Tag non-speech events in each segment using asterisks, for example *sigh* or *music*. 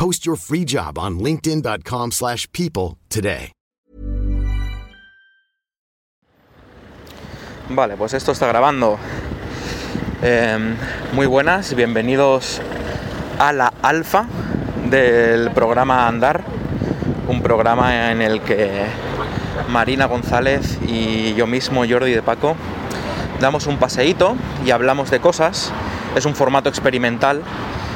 Post your free job on linkedin.com/people slash people today. Vale, pues esto está grabando. Eh, muy buenas, bienvenidos a la alfa del programa Andar, un programa en el que Marina González y yo mismo, Jordi de Paco, damos un paseíto y hablamos de cosas. Es un formato experimental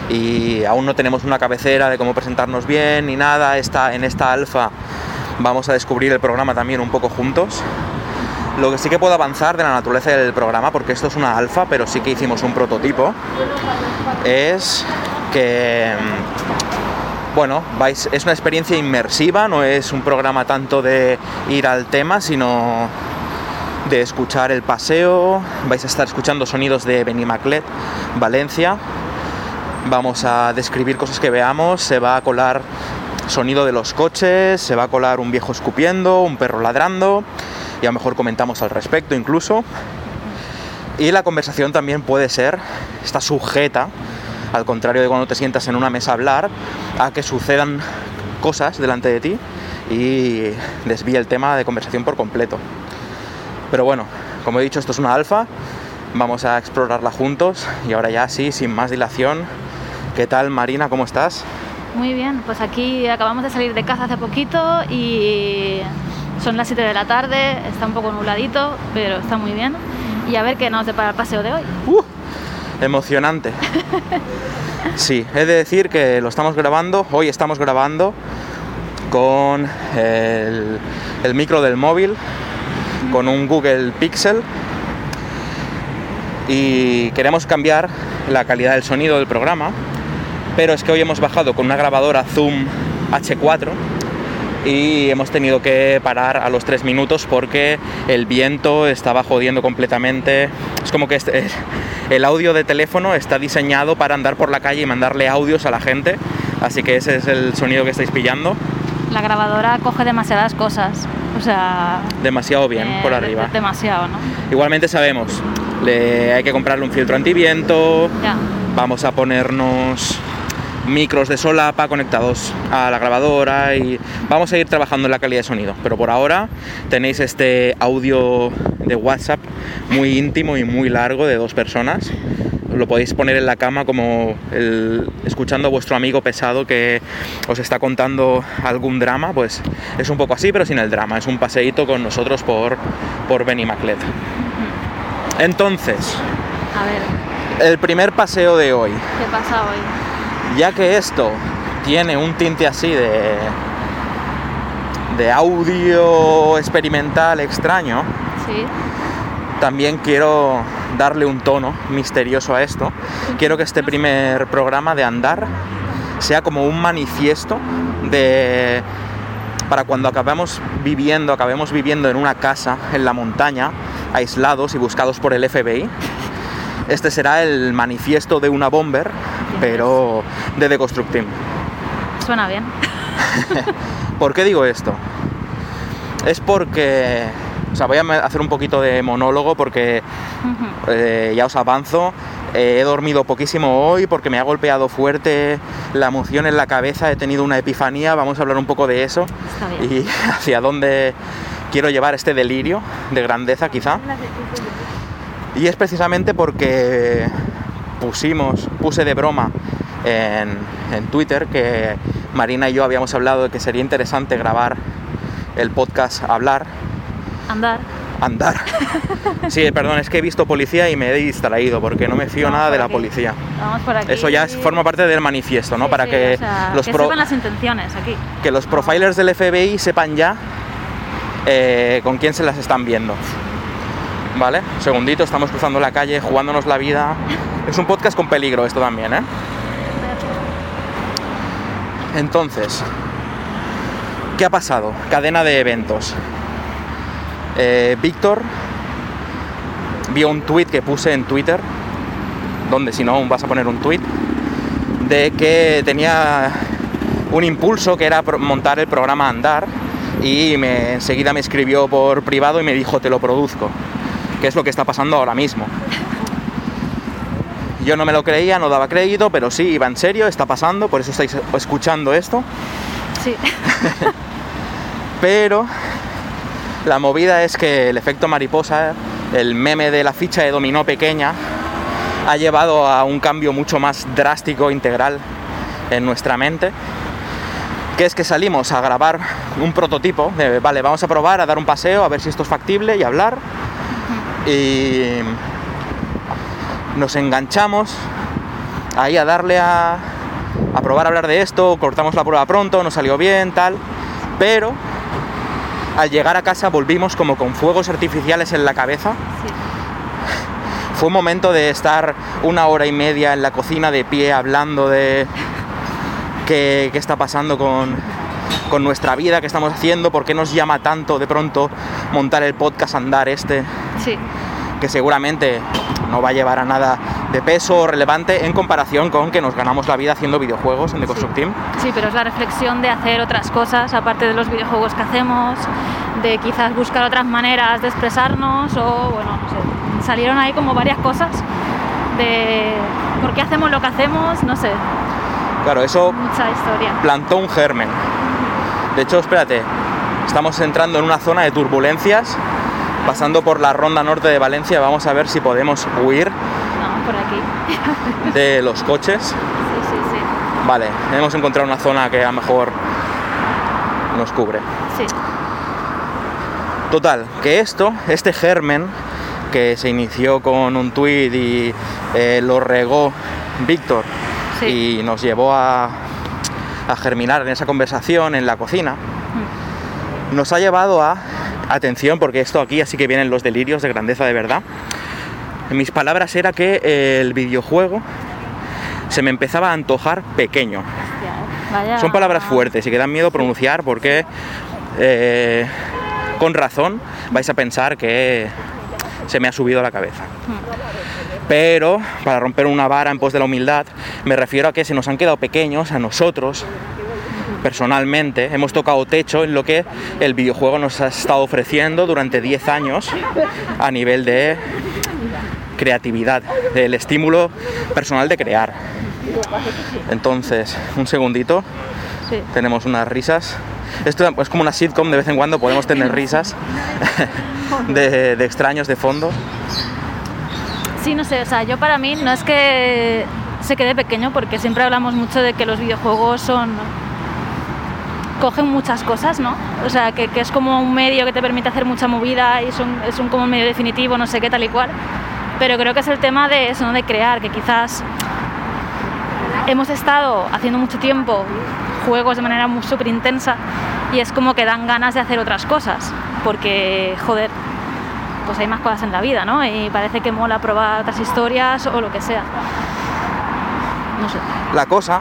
y aún no tenemos una cabecera de cómo presentarnos bien ni nada. Esta, en esta alfa vamos a descubrir el programa también un poco juntos. Lo que sí que puedo avanzar de la naturaleza del programa, porque esto es una alfa, pero sí que hicimos un prototipo, es que, bueno, vais, es una experiencia inmersiva, no es un programa tanto de ir al tema, sino de escuchar el paseo, vais a estar escuchando sonidos de Benimaclet, Valencia, vamos a describir cosas que veamos, se va a colar sonido de los coches, se va a colar un viejo escupiendo, un perro ladrando, y a lo mejor comentamos al respecto incluso. Y la conversación también puede ser, está sujeta, al contrario de cuando te sientas en una mesa a hablar, a que sucedan cosas delante de ti y desvíe el tema de conversación por completo. Pero bueno, como he dicho, esto es una alfa, vamos a explorarla juntos y ahora ya sí, sin más dilación, ¿qué tal Marina? ¿Cómo estás? Muy bien, pues aquí acabamos de salir de casa hace poquito y son las 7 de la tarde, está un poco nubladito, pero está muy bien. Y a ver qué nos depara el paseo de hoy. ¡Uh! Emocionante. *laughs* Sí, he de decir que lo estamos grabando, hoy estamos grabando con el, el micro del móvil, con un Google Pixel y queremos cambiar la calidad del sonido del programa, pero es que hoy hemos bajado con una grabadora Zoom H4 y hemos tenido que parar a los tres minutos porque el viento estaba jodiendo completamente. Es como que este- el audio de teléfono está diseñado para andar por la calle y mandarle audios a la gente, así que ese es el sonido que estáis pillando. La grabadora coge demasiadas cosas, o sea... Demasiado bien eh, por de- arriba. Demasiado, ¿no? Igualmente sabemos, le, hay que comprarle un filtro antiviento, Ya. vamos a ponernos micros de solapa conectados a la grabadora y vamos a ir trabajando en la calidad de sonido. Pero por ahora tenéis este audio de WhatsApp muy íntimo y muy largo de dos personas. Lo podéis poner en la cama como el- escuchando a vuestro amigo pesado que os está contando algún drama, pues es un poco así, pero sin el drama. Es un paseíto con nosotros por, por Benimaclet. Entonces, A ver, el primer paseo de hoy. ¿qué pasa hoy? Ya que esto tiene un tinte así de, de audio experimental extraño, Sí. también quiero darle un tono misterioso a esto. Quiero que este primer programa de andar sea como un manifiesto de para cuando acabamos viviendo, acabemos viviendo en una casa en la montaña, aislados y buscados por el FBI. Este será el manifiesto de una bomber, pero de Deconstructing. Suena bien. *laughs* ¿Por qué digo esto? Es porque, o sea, voy a hacer un poquito de monólogo porque eh, ya os avanzo. eh, he dormido poquísimo hoy porque me ha golpeado fuerte la emoción en la cabeza, he tenido una epifanía, vamos a hablar un poco de eso Está bien. y *laughs* hacia dónde quiero llevar este delirio de grandeza quizá. Y es precisamente porque pusimos, puse de broma en, en Twitter que Marina y yo habíamos hablado de que sería interesante grabar el podcast Hablar, Andar. Andar. *laughs* Sí, perdón, es que he visto policía y me he distraído porque no me fío Vamos nada de la policía. Vamos por aquí. Eso ya es- forma parte del manifiesto, ¿no? Sí, Para sí, que, o sea, los que pro- sepan las intenciones aquí. que los profilers del FBI sepan ya eh, con quién se las están viendo. ¿Vale? Un segundito, estamos cruzando la calle, jugándonos la vida. Es un podcast con peligro esto también, ¿eh? Entonces, ¿qué ha pasado? Cadena de eventos. Eh, Víctor vio un tweet que puse en Twitter, donde si no vas a poner un tweet, de que tenía un impulso que era montar el programa Andar y enseguida me escribió por privado y me dijo te lo produzco, que es lo que está pasando ahora mismo. Yo no me lo creía, no daba crédito, pero sí, iba en serio, está pasando, por eso estáis escuchando esto. Sí. *laughs* Pero la movida es que el efecto mariposa, el meme de la ficha de dominó pequeña, ha llevado a un cambio mucho más drástico, integral en nuestra mente. Que es que salimos a grabar un prototipo, de, vale, vamos a probar, a dar un paseo, a ver si esto es factible y hablar. Y nos enganchamos ahí a darle a, a probar a hablar de esto, cortamos la prueba pronto, nos salió bien, tal, pero al llegar a casa volvimos como con fuegos artificiales en la cabeza. sí. Fue un momento de estar una hora y media en la cocina de pie hablando de qué, qué está pasando con, con nuestra vida, qué estamos haciendo, por qué nos llama tanto de pronto montar el podcast Andar este, Sí. que seguramente no va a llevar a nada de peso o relevante en comparación con que nos ganamos la vida haciendo videojuegos en The Construct Team. Sí, pero es la reflexión de hacer otras cosas aparte de los videojuegos que hacemos, de quizás buscar otras maneras de expresarnos o, bueno, no sé, salieron ahí como varias cosas de por qué hacemos lo que hacemos, no sé, Claro, eso mucha historia. plantó un germen. De hecho, espérate, estamos entrando en una zona de turbulencias, pasando por la ronda norte de Valencia, vamos a ver si podemos huir No, por aquí. *laughs* de los coches. Sí, sí, sí. Vale, hemos encontrado una zona que a lo mejor nos cubre. Sí, Total, que esto, este germen que se inició con un tuit y eh, lo regó Víctor Sí. y nos llevó a, a germinar en esa conversación en la cocina, nos ha llevado a, atención, porque esto aquí así que vienen los delirios de grandeza de verdad, en mis palabras era que el videojuego se me empezaba a antojar pequeño. ¿eh? Vaya- Son palabras fuertes y que dan miedo pronunciar porque eh, con razón vais a pensar que se me ha subido a la cabeza. Pero para romper una vara en pos de la humildad, me refiero a que se nos han quedado pequeños a nosotros. Personalmente, hemos tocado techo en lo que el videojuego nos ha estado ofreciendo durante 10 años a nivel de creatividad, del estímulo personal de crear. Entonces, un segundito, Sí. tenemos unas risas. Esto es como una sitcom, de vez en cuando podemos tener risas *laughs* *laughs* de, de extraños de fondo. Sí, no sé, o sea, yo para mí no es que se quede pequeño porque siempre hablamos mucho de que los videojuegos son cogen muchas cosas, ¿no? O sea, que, que es como un medio que te permite hacer mucha movida y es un como un medio definitivo, no sé qué, tal y cual. Pero creo que es el tema de eso, ¿no? De crear, que quizás hemos estado haciendo mucho tiempo juegos de manera súper intensa y es como que dan ganas de hacer otras cosas, porque, joder, pues hay más cosas en la vida, ¿no? Y parece que mola probar otras historias o lo que sea. No sé. La cosa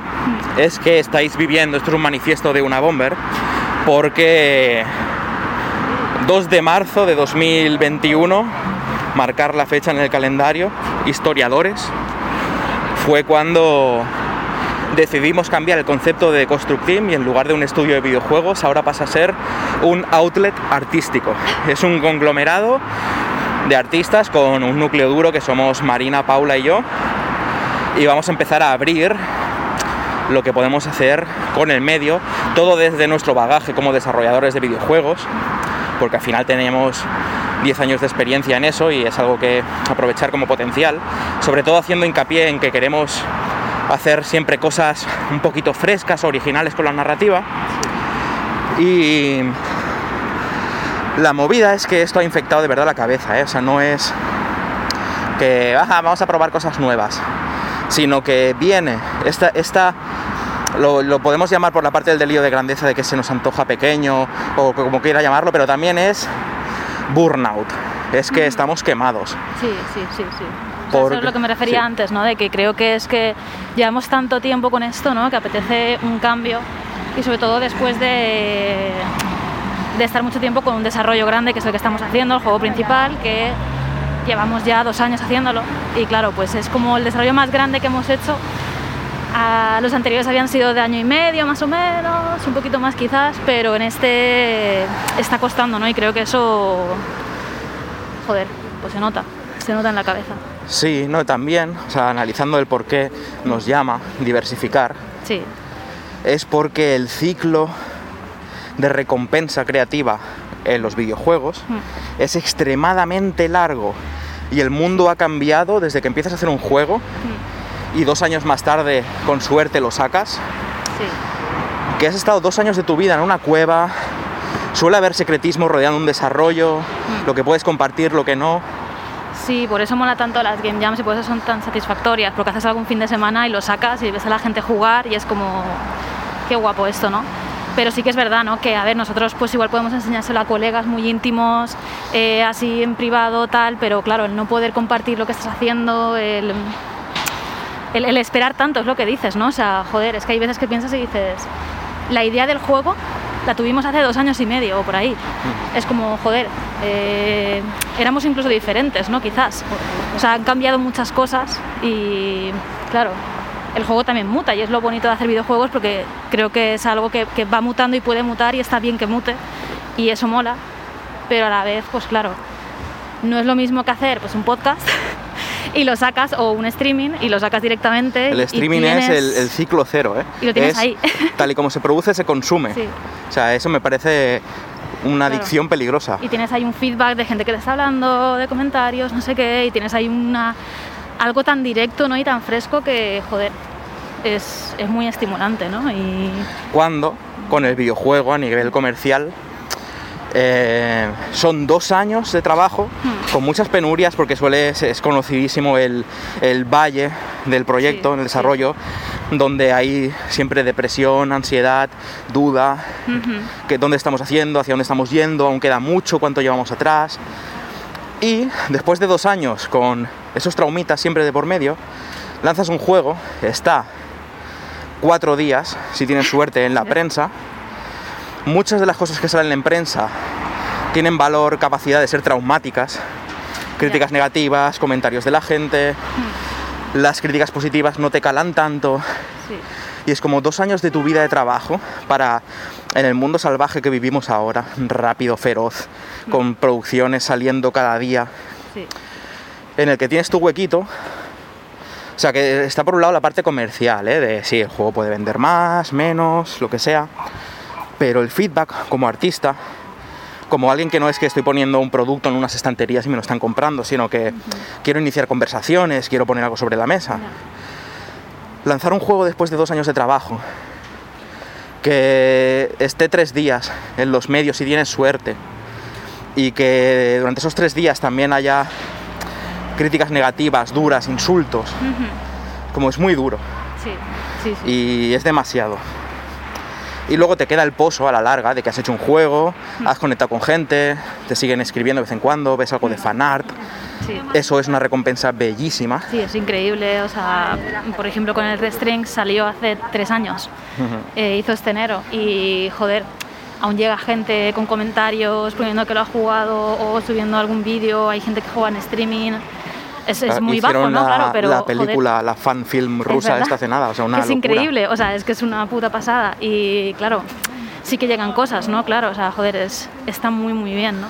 es que estáis viviendo, esto es un manifiesto de una bomber, porque 2 de marzo de 2021, marcar la fecha en el calendario, historiadores, fue cuando decidimos cambiar el concepto de Constructim y en lugar de un estudio de videojuegos ahora pasa a ser un outlet artístico. Es un conglomerado de artistas con un núcleo duro que somos Marina, Paula y yo y vamos a empezar a abrir lo que podemos hacer con el medio, todo desde nuestro bagaje como desarrolladores de videojuegos, porque al final tenemos 10 años de experiencia en eso y es algo que aprovechar como potencial, sobre todo haciendo hincapié en que queremos hacer siempre cosas un poquito frescas, originales con la narrativa. Y la movida es que esto ha infectado de verdad la cabeza, ¿eh? o sea, no es que "Ajá, vamos a probar cosas nuevas, sino que viene esta, esta lo, lo podemos llamar por la parte del delío de grandeza de que se nos antoja pequeño o como quiera llamarlo, pero también es burnout, es que estamos quemados. Sí, sí, sí, sí. Eso es lo que me refería sí. antes, ¿no? De que creo que es que llevamos tanto tiempo con esto, ¿no? Que apetece un cambio y sobre todo después de, de estar mucho tiempo con un desarrollo grande, que es el que estamos haciendo, el juego principal, que llevamos ya dos años haciéndolo y claro, pues es como el desarrollo más grande que hemos hecho. Ah, los anteriores habían sido de año y medio más o menos, un poquito más quizás, pero en este está costando, ¿no? Y creo que eso, joder, pues se nota, se nota en la cabeza. Sí, no, también, o sea, analizando el por qué nos llama diversificar, Sí, es porque el ciclo de recompensa creativa en los videojuegos Mm. es extremadamente largo y el mundo ha cambiado desde que empiezas a hacer un juego Mm. y dos años más tarde con suerte lo sacas, sí, que has estado dos años de tu vida en una cueva, suele haber secretismo rodeando un desarrollo, Mm. lo que puedes compartir, lo que no. Sí, por eso mola tanto las game jams y por eso son tan satisfactorias, porque haces algún fin de semana y lo sacas y ves a la gente jugar y es como, qué guapo esto, ¿no? Pero sí que es verdad, ¿no? Que, a ver, nosotros pues igual podemos enseñárselo a colegas muy íntimos, eh, así en privado, tal, pero claro, el no poder compartir lo que estás haciendo, el, el, el esperar tanto, es lo que dices, ¿no? O sea, joder, es que hay veces que piensas y dices, la idea del juego la tuvimos hace dos años y medio o por ahí. Es como, joder, eh, éramos incluso diferentes, ¿no? Quizás. O sea, han cambiado muchas cosas y, claro, el juego también muta y es lo bonito de hacer videojuegos porque creo que es algo que, que va mutando y puede mutar y está bien que mute y eso mola, pero a la vez, pues claro, no es lo mismo que hacer pues un podcast y lo sacas o un streaming y lo sacas directamente. El streaming tienes- es el, el ciclo cero, ¿eh? Y lo tienes Es ahí. *laughs* Tal y como se produce, se consume. Sí. O sea, eso me parece una Claro. adicción peligrosa. y tienes ahí un feedback de gente que te está hablando, de comentarios, no sé qué, y tienes ahí una, algo tan directo ¿no? y tan fresco que, joder, es, es muy estimulante, ¿no? Y Cuando, con el videojuego a nivel comercial, eh, son dos años de trabajo Hmm. con muchas penurias porque suele es conocidísimo el, el valle del proyecto Sí, en el sí. desarrollo donde hay siempre depresión, ansiedad, duda, que dónde estamos haciendo, hacia dónde estamos yendo, aún queda mucho, cuánto llevamos atrás. Y después de dos años con esos traumitas siempre de por medio, lanzas un juego, está cuatro días, si tienes suerte, en la prensa. Muchas de las cosas que salen en prensa tienen valor, capacidad de ser traumáticas. Críticas negativas, comentarios de la gente. Las críticas positivas no te calan tanto. sí, Y es como dos años de tu vida de trabajo para, en el mundo salvaje que vivimos ahora, rápido, feroz, con producciones saliendo cada día, sí, en el que tienes tu huequito. O sea, que está por un lado la parte comercial, ¿eh? de si el juego puede vender más, menos, lo que sea. Pero el feedback como artista, como alguien que no es que estoy poniendo un producto en unas estanterías y me lo están comprando, sino que quiero iniciar conversaciones, quiero poner algo sobre la mesa. Lanzar un juego después de dos años de trabajo, que esté tres días en los medios si tienes suerte, y que durante esos tres días también haya críticas negativas, duras, insultos, como es muy duro. sí. Sí, sí. Y es demasiado. Y luego te queda el pozo a la larga de que has hecho un juego, has conectado con gente, te siguen escribiendo de vez en cuando, ves algo de fanart. Sí. Eso es una recompensa bellísima. Sí, es increíble. O sea, por ejemplo, con el Restring salió hace tres años. Eh, hizo este enero. Y, joder, aún llega gente con comentarios poniendo que lo ha jugado o subiendo algún vídeo. Hay gente que juega en streaming. Es, es Ah, muy bajo, ¿no? la, Claro, pero. la joder, película, la fan film es rusa verdad esta hace nada, o sea, una que es locura. increíble. O sea, es que es una puta pasada. Y, claro, sí que llegan cosas, ¿no? Claro, o sea, joder, es, está muy, muy bien, ¿no?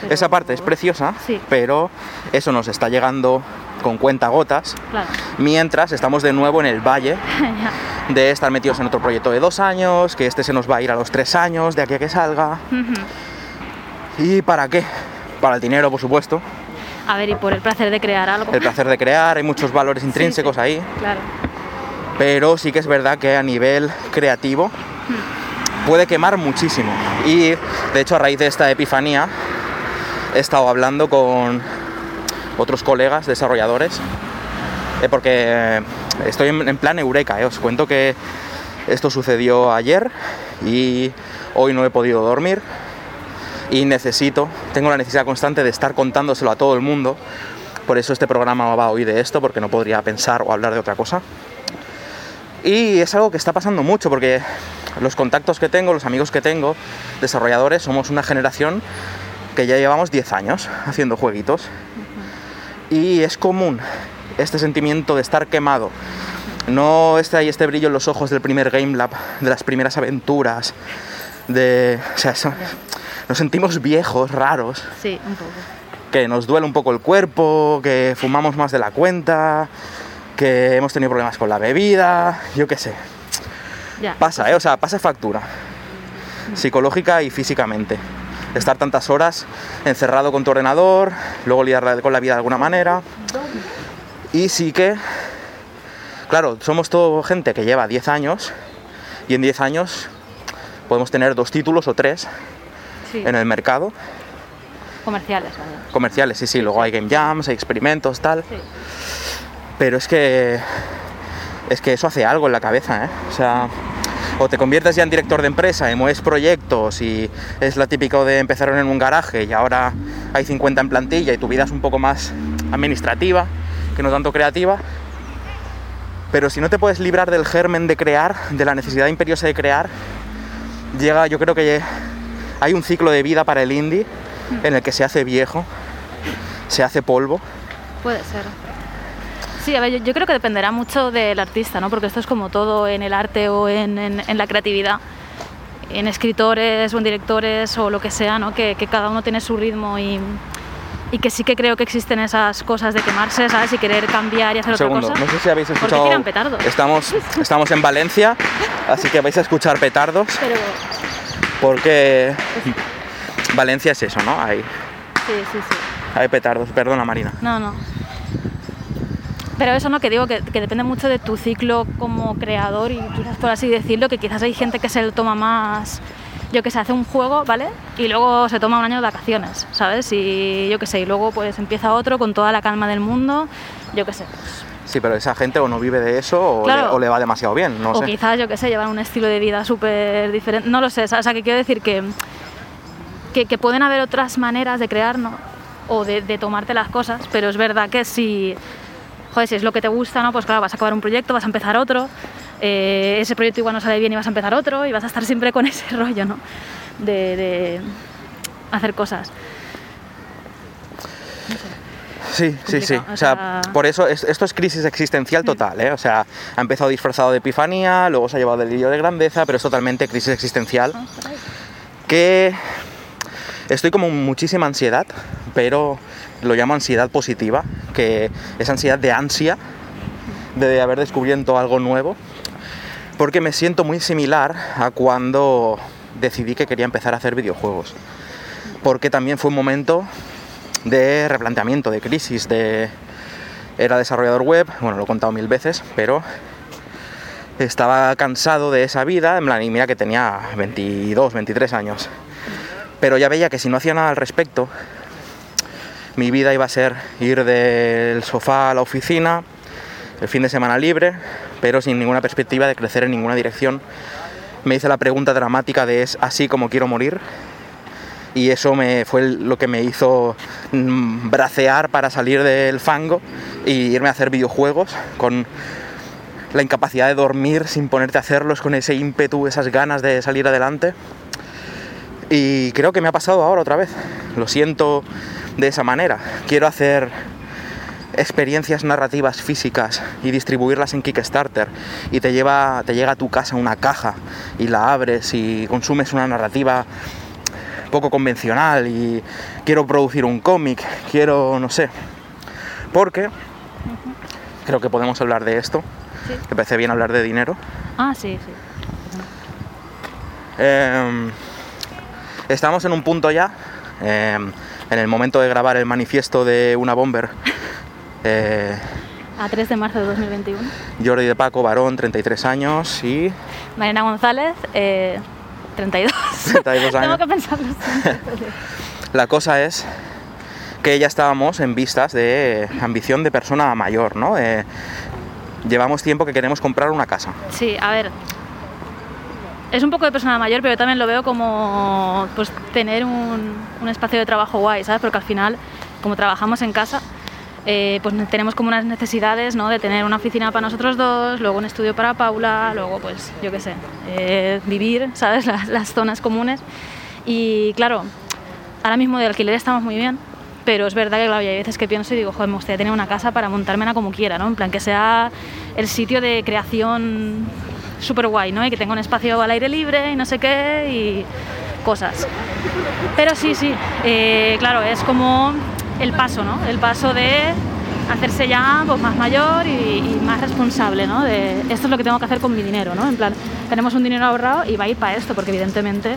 Pero- Esa parte es preciosa, Sí. pero eso nos está llegando con cuentagotas, Claro. mientras estamos de nuevo en el valle *laughs* de estar metidos en otro proyecto de dos años, que este se nos va a ir a los tres años de aquí a que salga. ¿Y para qué? Para el dinero, por supuesto, A ver, y por el placer de crear algo. el placer de crear, hay muchos valores Sí, intrínsecos sí, ahí, Claro. pero sí que es verdad que a nivel creativo puede quemar muchísimo. Y de hecho a raíz de esta epifanía he estado hablando con otros colegas desarrolladores, eh, porque estoy en, en plan eureka, eh, os cuento que esto sucedió ayer y hoy no he podido dormir y necesito, tengo la necesidad constante de estar contándoselo a todo el mundo, por eso este programa va hoy de esto, porque no podría pensar o hablar de otra cosa. Y es algo que está pasando mucho porque los contactos que tengo, los amigos que tengo, desarrolladores, somos una generación que ya llevamos 10 años haciendo jueguitos. Y es común este sentimiento de estar quemado. No está ahí este brillo en los ojos del primer Game Lab, de las primeras aventuras, de... O sea, eso- nos sentimos viejos, raros, Sí, un poco. que nos duele un poco el cuerpo, que fumamos más de la cuenta, que hemos tenido problemas con la bebida, yo qué sé. Ya. Pasa, ¿eh? O sea, pasa factura. Psicológica y físicamente. Estar tantas horas encerrado con tu ordenador, luego lidiar con la vida de alguna manera. Y sí que, claro, somos todo gente que lleva 10 años y en 10 años podemos tener dos títulos o tres Sí. en el mercado. Comerciales, vaya. Comerciales, sí, sí, luego hay game jams, hay experimentos, tal. Sí. Pero es que. Es que eso hace algo en la cabeza, ¿eh? O sea. O te conviertes ya en director de empresa y mueves proyectos y es lo típico de empezar en un garaje y ahora hay 50 en plantilla y tu vida es un poco más administrativa que no tanto creativa. Pero si no te puedes librar del germen de crear, de la necesidad imperiosa de crear, llega, yo creo que hay un ciclo de vida para el indie en el que se hace viejo, se hace polvo. Puede ser. Sí, a ver, yo, yo creo que dependerá mucho del artista, ¿no? Porque esto es como todo en el arte o en, en- en la creatividad. En escritores o en directores o lo que sea, ¿no? Que, que cada uno tiene su ritmo y, y que sí que creo que existen esas cosas de quemarse, ¿sabes? Y querer cambiar y hacer Un otra segundo, cosa. no sé si habéis ¿Por qué escuchado. Estamos, estamos en Valencia, así que vais a escuchar petardos, Pero porque Valencia es eso, ¿no? Hay, sí, sí, sí. hay petardos. Perdona, Marina. No, no. Pero eso no, que digo que, que depende mucho de tu ciclo como creador y quizás por así decirlo, que quizás hay gente que se lo toma más, yo que sé, hace un juego, ¿vale? Y luego se toma un año de vacaciones, ¿sabes? Y yo que sé, y luego pues empieza otro con toda la calma del mundo, yo que sé. pues, Sí, pero esa gente o no vive de eso o, Claro. le, o le va demasiado bien, no o sé. quizás, yo que sé, llevan un estilo de vida súper diferente, no lo sé, ¿sabes? o sea, que quiero decir que, que, que pueden haber otras maneras de crear, ¿no? O de, de tomarte las cosas, pero es verdad que si, joder, si es lo que te gusta, ¿no? Pues claro, vas a acabar un proyecto, vas a empezar otro, eh, ese proyecto igual no sale bien y vas a empezar otro y vas a estar siempre con *laughs* ese rollo, ¿no? De, de hacer cosas. Sí, sí, sí. o sea, por eso es- esto es crisis existencial total, ¿eh? O sea, ha empezado disfrazado de epifanía, luego se ha llevado delirio de grandeza, pero es totalmente crisis existencial. Que estoy como muchísima ansiedad, pero lo llamo ansiedad positiva, que es ansiedad de ansia de haber descubierto algo nuevo, porque me siento muy similar a cuando decidí que quería empezar a hacer videojuegos, porque también fue un momento de replanteamiento, de crisis, de... Era desarrollador web, bueno, lo he contado mil veces, pero estaba cansado de esa vida, en plan, y mira que tenía 22, 23 años. Pero ya veía que si no hacía nada al respecto, mi vida iba a ser ir del sofá a la oficina, el fin de semana libre, pero sin ninguna perspectiva de crecer en ninguna dirección. Me hice la pregunta dramática de ¿es así como quiero morir? Y eso me, fue lo que me hizo mm, bracear para salir del fango y irme a hacer videojuegos con la incapacidad de dormir sin ponerte a hacerlos, con ese ímpetu, esas ganas de salir adelante. Y creo que me ha pasado ahora otra vez. Lo siento de esa manera. Quiero hacer experiencias narrativas físicas y distribuirlas en Kickstarter y te lleva te llega a tu casa una caja y la abres y consumes una narrativa poco convencional y quiero producir un cómic, quiero no sé. Porque creo que podemos hablar de esto. Sí. ¿Te parece bien hablar de dinero? Ah, sí, sí. Eh, estamos en un punto ya, eh, en el momento de grabar el manifiesto de una bomber. *laughs* Eh, A 3 de marzo de 2021. Jordi de Paco, varón, 33 años y Mariana González, eh, 32. 32 Tengo años. que pensarlo. *laughs* La cosa es que ya estábamos en vistas de ambición de persona mayor, ¿no? Eh, llevamos tiempo que queremos comprar una casa. Sí, a ver. Es un poco de persona mayor, pero yo también lo veo como pues, tener un, un espacio de trabajo guay, ¿sabes? Porque al final, como trabajamos en casa, eh, pues tenemos como unas necesidades, ¿no? De tener una oficina para nosotros dos, luego un estudio para Paula, luego, pues, yo qué sé, eh, vivir, *laughs* ¿sabes? Las, las zonas comunes. Y claro, ahora mismo de alquiler estamos muy bien, pero es verdad que claro, hay veces que pienso y digo, joder, me gustaría tener una casa para montármela como quiera, ¿no? En plan, que sea el sitio de creación súper guay, ¿no? Y que tenga un espacio al aire libre y no sé qué y cosas. Pero sí, sí, eh, claro, es como el paso, ¿no? El paso de hacerse ya pues, más mayor y, y más responsable, ¿no? De esto es lo que tengo que hacer con mi dinero, ¿no? En plan, tenemos un dinero ahorrado y va a ir para esto, porque evidentemente,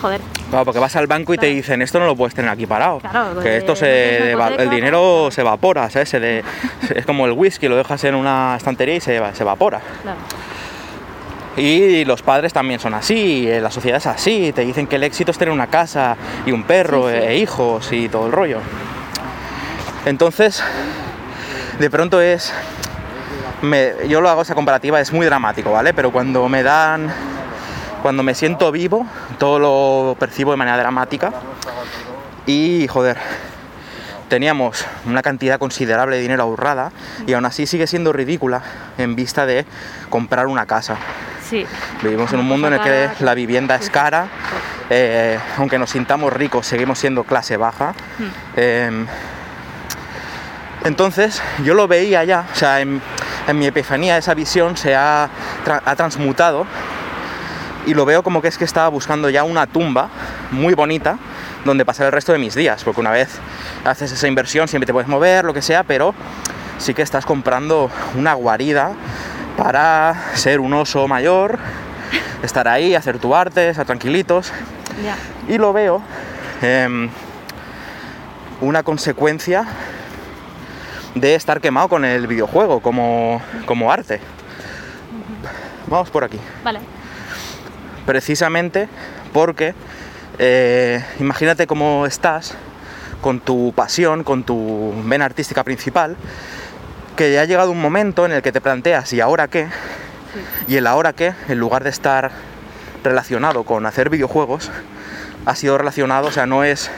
joder, Claro, porque vas al banco y te dicen, esto no lo puedes tener aquí parado. Claro, que porque esto no se, el dinero se evapora, ¿sabes? Se es como el whisky, lo dejas en una estantería y se, se evapora. claro. Y los padres también son así, eh, la sociedad es así, te dicen que el éxito es tener una casa y un perro Sí, sí. e hijos y todo el rollo. Entonces, de pronto es... me- yo lo hago esa comparativa, es muy dramático, ¿vale? Pero cuando me dan... Cuando me siento vivo, todo lo percibo de manera dramática. Y, joder, teníamos una cantidad considerable de dinero ahorrada y aún así sigue siendo ridícula en vista de comprar una casa. Sí. Vivimos en un mundo en el que la vivienda es cara, eh, aunque nos sintamos ricos, seguimos siendo clase baja. Eh, entonces, yo lo veía ya, o sea, en, en mi epifanía esa visión se ha, tra- ha transmutado y lo veo como que es que estaba buscando ya una tumba muy bonita donde pasar el resto de mis días, porque una vez haces esa inversión siempre te puedes mover, lo que sea, pero sí que estás comprando una guarida para ser un oso mayor, estar ahí, hacer tu arte, estar tranquilitos. Y lo veo em, una consecuencia de estar quemado con el videojuego como, como arte. Vamos por aquí. Vale. Precisamente porque eh, imagínate cómo estás con tu pasión, con tu vena artística principal, que ya ha llegado un momento en el que te planteas, ¿y ahora qué? Y el ahora qué, en lugar de estar relacionado con hacer videojuegos, ha sido relacionado, o sea, no es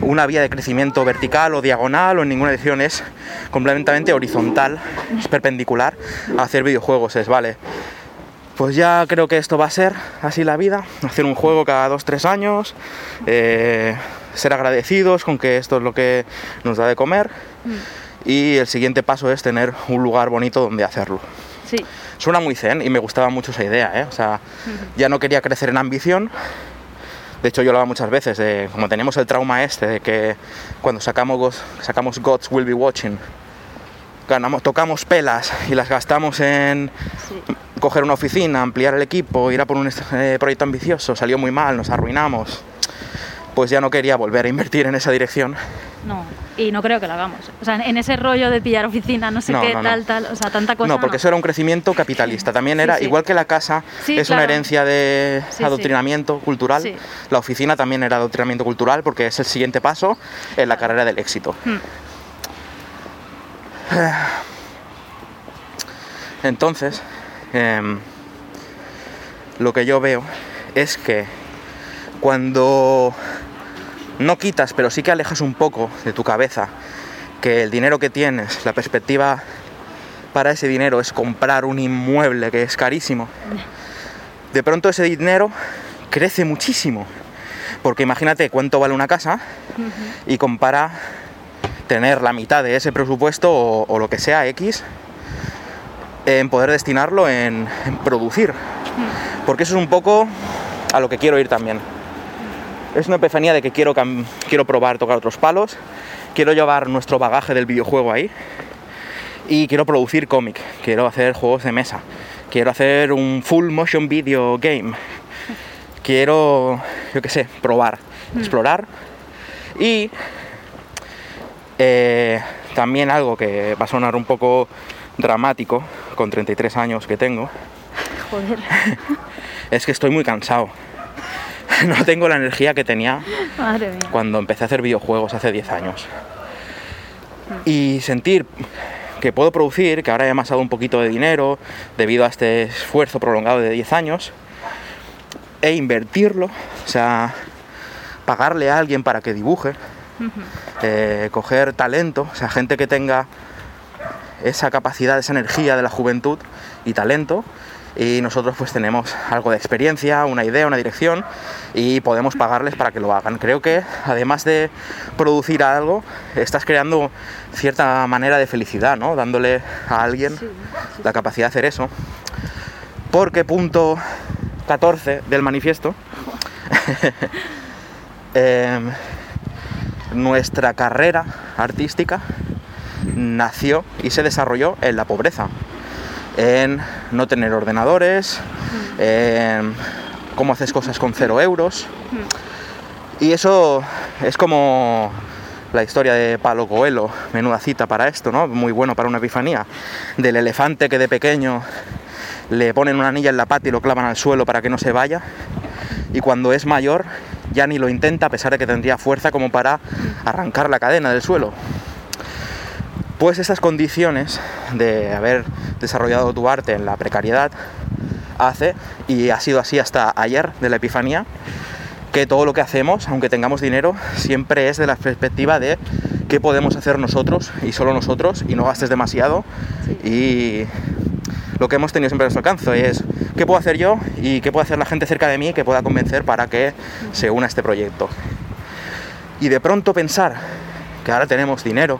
una vía de crecimiento vertical o diagonal o en ninguna dirección, es completamente horizontal, es perpendicular a hacer videojuegos, es, vale, pues ya creo que esto va a ser así la vida, hacer un juego cada dos, tres años, eh, ser agradecidos con que esto es lo que nos da de comer y el siguiente paso es tener un lugar bonito donde hacerlo. Sí. Suena muy zen y me gustaba mucho esa idea, ¿eh? O sea, ya no quería crecer en ambición. De hecho, yo lo hago muchas veces, de, como tenemos el trauma este de que cuando sacamos, sacamos Gods Will Be Watching, ganamos, tocamos pelas y las gastamos en Sí. coger una oficina, ampliar el equipo, ir a por un eh, proyecto ambicioso, salió muy mal, nos arruinamos. Pues ya no quería volver a invertir en esa dirección. No. Y no creo que lo hagamos. O sea, en, ese rollo de pillar oficina, no sé No, qué, no, no. tal, tal. O sea, tanta cosa. no, porque eso era un crecimiento capitalista. También era, sí. igual que la casa Sí, es una herencia de adoctrinamiento cultural, la oficina también era adoctrinamiento cultural porque es el siguiente paso en la carrera del éxito. Hmm. *sighs* Entonces, em, lo que yo veo es que cuando no quitas, pero sí que alejas un poco de tu cabeza que el dinero que tienes, la perspectiva para ese dinero es comprar un inmueble que es carísimo, de pronto ese dinero crece muchísimo. Porque imagínate cuánto vale una casa y compara tener la mitad de ese presupuesto o, lo que sea X en poder destinarlo en producir. Porque eso es un poco a lo que quiero ir también. Es una epifanía de que quiero, quiero probar tocar otros palos, quiero llevar nuestro bagaje del videojuego ahí y quiero producir cómic, quiero hacer juegos de mesa, quiero hacer un full motion video game, quiero, yo qué sé, probar, explorar y eh, también algo que va a sonar un poco dramático con 33 años que tengo, Joder, *laughs* es que estoy muy cansado. *laughs* No tengo la energía que tenía madre mía. cuando empecé a hacer videojuegos hace 10 años. Y sentir que puedo producir, que ahora he amasado un poquito de dinero debido a este esfuerzo prolongado de 10 años, e invertirlo, o sea, pagarle a alguien para que dibuje, eh, coger talento, o sea, gente que tenga esa capacidad, esa energía de la juventud y talento. Y nosotros pues tenemos algo de experiencia, una idea, una dirección y podemos pagarles para que lo hagan. Creo que además de producir algo, estás creando cierta manera de felicidad, ¿no? Dándole a alguien la capacidad de hacer eso. Porque punto 14 del manifiesto, *laughs* em, nuestra carrera artística nació y se desarrolló en la pobreza, en no tener ordenadores, en cómo haces cosas con cero euros. Y eso es como la historia de Palo Coelho, menuda cita para esto, ¿no? Muy bueno para una epifanía, del elefante que de pequeño le ponen una anilla en la pata y lo clavan al suelo para que no se vaya, y cuando es mayor ya ni lo intenta a pesar de que tendría fuerza como para arrancar la cadena del suelo. Pues esas condiciones de haber desarrollado tu arte en la precariedad hace, y ha sido así hasta ayer de la Epifanía, que todo lo que hacemos, aunque tengamos dinero, siempre es de la perspectiva de qué podemos hacer nosotros y solo nosotros y no gastes demasiado. Y lo que hemos tenido siempre a nuestro alcance es qué puedo hacer yo y qué puede hacer la gente cerca de mí que pueda convencer para que se una a este proyecto. Y de pronto pensar que ahora tenemos dinero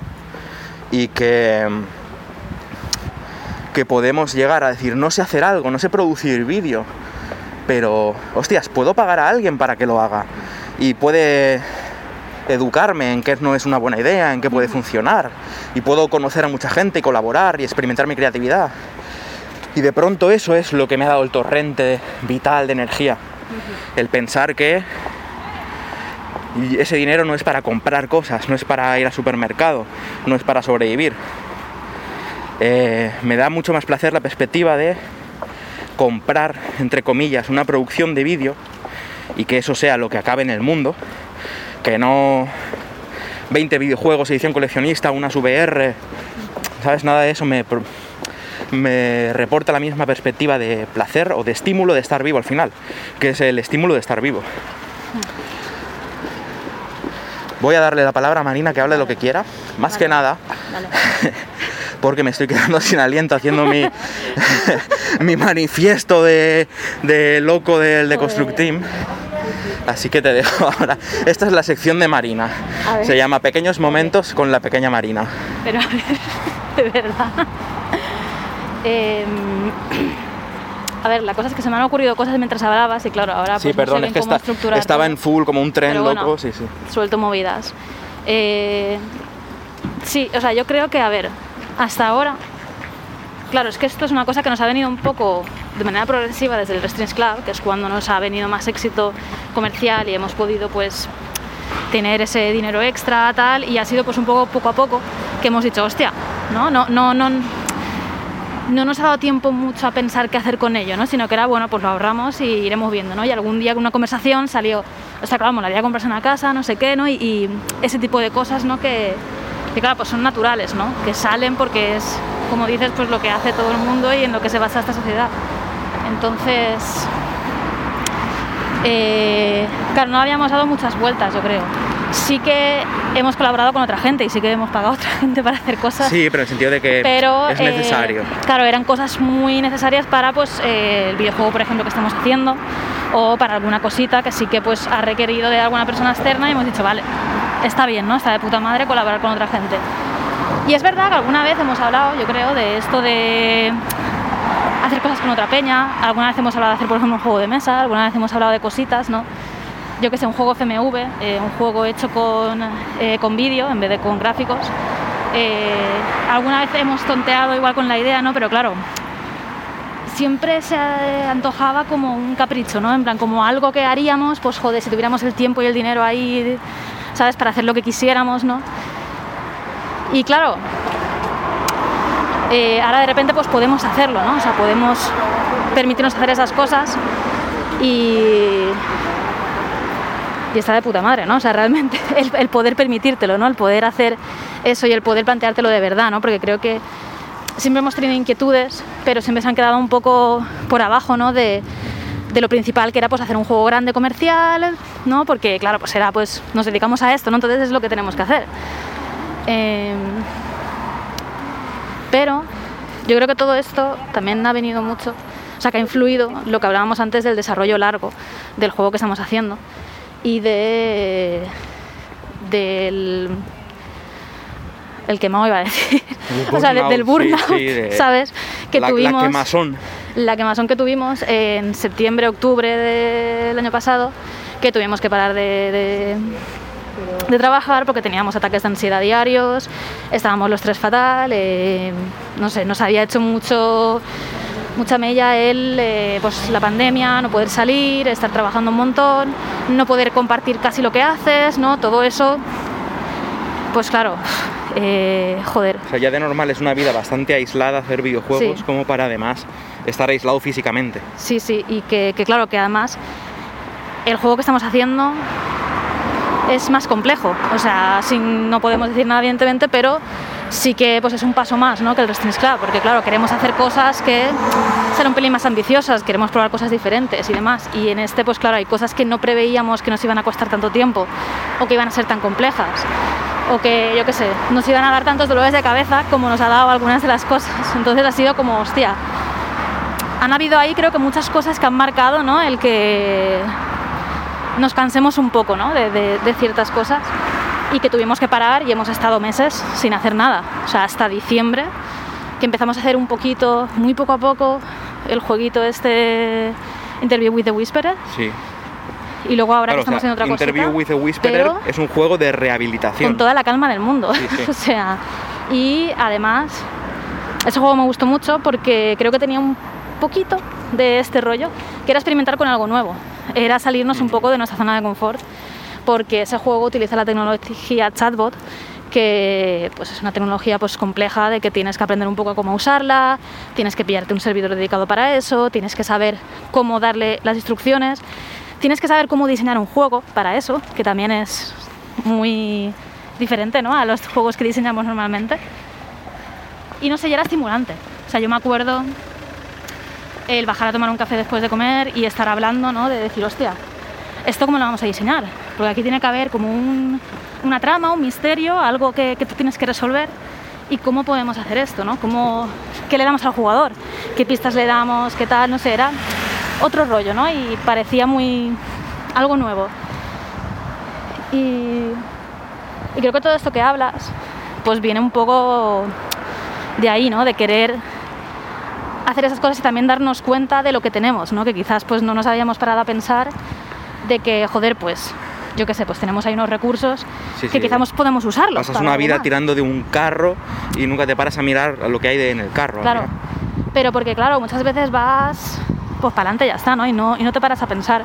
y que que podemos llegar a decir no sé hacer algo, no sé producir vídeo, pero hostias, puedo pagar a alguien para que lo haga y puede educarme en qué no es una buena idea, en qué puede funcionar y puedo conocer a mucha gente y colaborar y experimentar mi creatividad. Y de pronto eso es lo que me ha dado el torrente vital de energía. El pensar que y ese dinero no es para comprar cosas, no es para ir al supermercado, no es para sobrevivir. Eh, me da mucho más placer la perspectiva de comprar, entre comillas, una producción de vídeo y que eso sea lo que acabe en el mundo, que no 20 videojuegos, edición coleccionista, unas VR, ¿sabes? Nada de eso me, me reporta la misma perspectiva de placer o de estímulo de estar vivo al final, que es el estímulo de estar vivo. Voy a darle la palabra a Marina que hable lo que quiera, más que nada, *laughs* porque me estoy quedando sin aliento haciendo mi, *laughs* mi manifiesto de, de loco del de Construct Team. Así que te dejo ahora. Esta es la sección de Marina. Se llama Pequeños Momentos con la pequeña Marina. Pero a ver, *laughs* de verdad. Em, a ver, la cosa es que se me han ocurrido cosas mientras hablabas y claro, ahora Sí, pues, no sé perdón, es que cómo está- estaba en full como un tren bueno. loco. Sí, sí. suelto movidas. Eh, sí, o sea, yo creo que, a ver, hasta ahora, claro, es que esto es una cosa que nos ha venido un poco de manera progresiva desde el Restrings Club, que es cuando nos ha venido más éxito comercial y hemos podido, pues, tener ese dinero extra, tal, y ha sido, pues, un poco poco a poco que hemos dicho, hostia, ¿no? No, no, no, no nos ha dado tiempo mucho a pensar qué hacer con ello, ¿no? Sino que era, bueno, pues lo ahorramos y iremos viendo, ¿no? Y algún día con una conversación salió, o sea, claro, molaría comprarse una casa, no sé qué, ¿no? Y, ese tipo de cosas, ¿no? Que, que, claro, pues son naturales, ¿no? Que salen porque es como dices, pues lo que hace todo el mundo y en lo que se basa esta sociedad. Entonces, eh, claro, no habíamos dado muchas vueltas, yo creo. Sí que hemos colaborado con otra gente y sí que hemos pagado a *laughs* otra gente para hacer cosas. Sí, pero en el sentido de que pero, es eh, necesario. claro, eran cosas muy necesarias para pues, eh, el videojuego, por ejemplo, que estamos haciendo o para alguna cosita que sí que pues, ha requerido de alguna persona externa y hemos dicho, vale, está bien, ¿no? Está de puta madre colaborar con otra gente. Y es verdad que alguna vez hemos hablado, yo creo, de esto de hacer cosas con otra peña. Alguna vez hemos hablado de hacer, por ejemplo, un juego de mesa, alguna vez hemos hablado de cositas, ¿no? Yo que sé, un juego FMV, eh, un juego hecho con, eh, con vídeo en vez de con gráficos. Eh, alguna vez hemos tonteado igual con la idea, ¿no? Pero claro, siempre se antojaba como un capricho, ¿no? En plan, como algo que haríamos, pues joder, si tuviéramos el tiempo y el dinero ahí, ¿sabes? Para hacer lo que quisiéramos, ¿no? Y claro, eh, ahora de repente pues podemos hacerlo, ¿no? O sea, podemos permitirnos hacer esas cosas y, y está de puta madre, ¿no? O sea, realmente *laughs* el, poder permitírtelo, ¿no? El poder hacer eso y el poder planteártelo de verdad, ¿no? Porque creo que siempre hemos tenido inquietudes, pero siempre se han quedado un poco por abajo, ¿no? De, lo principal que era pues hacer un juego grande comercial, ¿no? Porque claro, pues era pues nos dedicamos a esto, ¿no? Entonces es lo que tenemos que hacer. Eh, pero yo creo que todo esto también ha venido mucho, o sea, que ha influido lo que hablábamos antes del desarrollo largo del juego que estamos haciendo y de del el quemado iba a decir, *laughs* o sea, del burnout, sí, sí, de *laughs* ¿sabes? Que la, tuvimos la quemazón. la quemazón que tuvimos en septiembre, octubre del año pasado, que tuvimos que parar de, de, de trabajar porque teníamos ataques de ansiedad diarios, estábamos los tres fatal, eh, no sé, nos había hecho mucho mucha mella él, eh, pues la pandemia, no poder salir, estar trabajando un montón, no poder compartir casi lo que haces, ¿no? Todo eso, pues claro, eh, joder. O sea, ya de normal es una vida bastante aislada hacer videojuegos Sí. como para además estar aislado físicamente. Sí, sí, y que, que claro, que además el juego que estamos haciendo es más complejo. O sea, sin, no podemos decir nada evidentemente, pero sí que pues es un paso más ¿no? que el Resistance Club, porque claro, queremos hacer cosas que sean un pelín más ambiciosas, queremos probar cosas diferentes y demás. Y en este, pues claro, hay cosas que no preveíamos que nos iban a costar tanto tiempo o que iban a ser tan complejas o que, yo qué sé, nos iban a dar tantos dolores de cabeza como nos ha dado algunas de las cosas. Entonces ha sido como, hostia, han habido ahí creo que muchas cosas que han marcado ¿no? el que nos cansemos un poco ¿no? de, de, de ciertas cosas y que tuvimos que parar y hemos estado meses sin hacer nada. O sea, hasta diciembre que empezamos a hacer un poquito, muy poco a poco, el jueguito este Interview with the Whisperer Sí. y luego ahora Claro, que estamos o sea, haciendo otra Interview cosita, with a Whisperer es un juego de rehabilitación. con toda la calma del mundo. Sí, sí. *laughs* o sea, y además ese juego me gustó mucho porque creo que tenía un poquito de este rollo, que era experimentar con algo nuevo, era salirnos un poco de nuestra zona de confort, porque ese juego utiliza la tecnología chatbot, que pues es una tecnología pues compleja de que tienes que aprender un poco cómo usarla, tienes que pillarte un servidor dedicado para eso, tienes que saber cómo darle las instrucciones, tienes que saber cómo diseñar un juego para eso, que también es muy diferente ¿no? a los juegos que diseñamos normalmente. Y no sé, ya era estimulante. O sea, yo me acuerdo el bajar a tomar un café después de comer y estar hablando, ¿no? De decir, hostia, ¿esto cómo lo vamos a diseñar? Porque aquí tiene que haber como un, una trama, un misterio, algo que, que, tú tienes que resolver. ¿Y cómo podemos hacer esto, no? ¿Cómo, ¿Qué le damos al jugador? ¿Qué pistas le damos? ¿Qué tal? No sé, era otro rollo, ¿no? Y parecía muy... algo nuevo. Y, y creo que todo esto que hablas, pues viene un poco de ahí, ¿no? De querer hacer esas cosas y también darnos cuenta de lo que tenemos, ¿no? Que quizás pues no nos habíamos parado a pensar de que, joder, pues yo qué sé, pues tenemos ahí unos recursos Sí, que sí. quizás podemos usarlos. Pasas para una vida tirando de un carro y nunca te paras a mirar lo que hay de- en el carro. Claro, ¿no? pero porque claro, muchas veces vas pues para adelante y ya está, ¿no? Y, ¿no? y no te paras a pensar,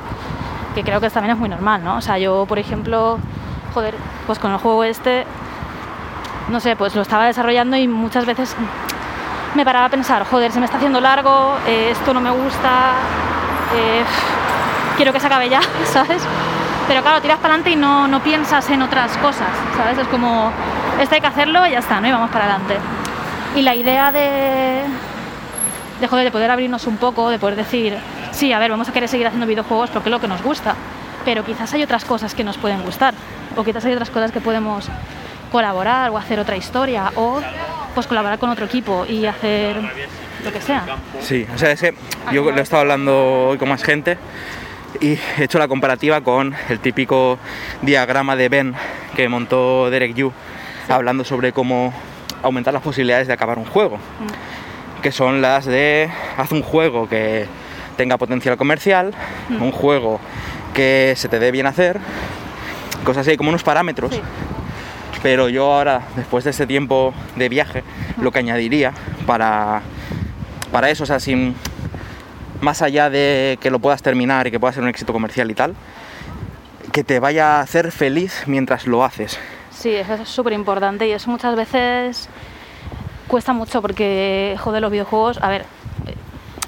que creo que también es muy normal, ¿no? O sea, yo, por ejemplo, joder, pues con el juego este, no sé, pues lo estaba desarrollando y muchas veces me paraba a pensar, joder, se me está haciendo largo, eh, esto no me gusta, eh, quiero que se acabe ya, *laughs* ¿sabes? Pero claro, tiras para adelante y no, no piensas en otras cosas, ¿sabes? Es como, esto hay que hacerlo y ya está, ¿no? Y vamos para adelante. Y la idea de, de, joder, de poder abrirnos un poco, de poder decir, sí, a ver, vamos a querer seguir haciendo videojuegos porque es lo que nos gusta, pero quizás hay otras cosas que nos pueden gustar, o quizás hay otras cosas que podemos colaborar o hacer otra historia, o pues colaborar con otro equipo y hacer lo que sea. Sí, o sea, es que yo lo he estado hablando hoy con más gente y he hecho la comparativa con el típico diagrama de Ben que montó Derek Yu, hablando sobre cómo aumentar las posibilidades de acabar un juego, que son las de haz un juego que tenga potencial comercial, un juego que se te dé bien hacer, cosas así, como unos parámetros. Sí. Pero yo ahora, después de este tiempo de viaje, lo que añadiría para, para eso, o sea, sin, más allá de que lo puedas terminar y que pueda ser un éxito comercial y tal, que te vaya a hacer feliz mientras lo haces. Sí, eso es súper importante y eso muchas veces cuesta mucho porque, joder, los videojuegos, a ver,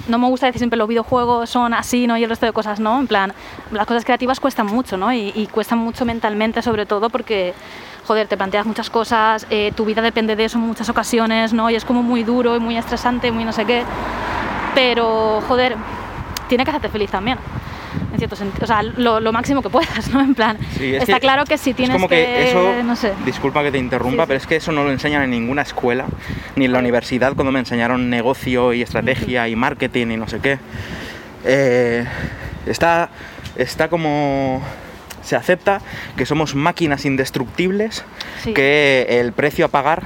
no me gusta decir siempre los videojuegos son así, ¿no? Y el resto de cosas, ¿no? En plan, las cosas creativas cuestan mucho, ¿no? Y, y cuestan mucho mentalmente, sobre todo porque, joder, te planteas muchas cosas, eh, tu vida depende de eso en muchas ocasiones, ¿no? Y es como muy duro y muy estresante, muy no sé qué. Pero, joder, tiene que hacerte feliz también. En cierto sentido, o sea, lo, lo máximo que puedas, *laughs* ¿no? En plan, Sí, es está que claro que si es tienes como que, eso, no sé. disculpa que te interrumpa, Sí, sí. pero es que eso no lo enseñan en ninguna escuela, ni en la universidad cuando me enseñaron negocio y estrategia y marketing y no sé qué. Eh, está, está como se acepta que somos máquinas indestructibles, Sí. que el precio a pagar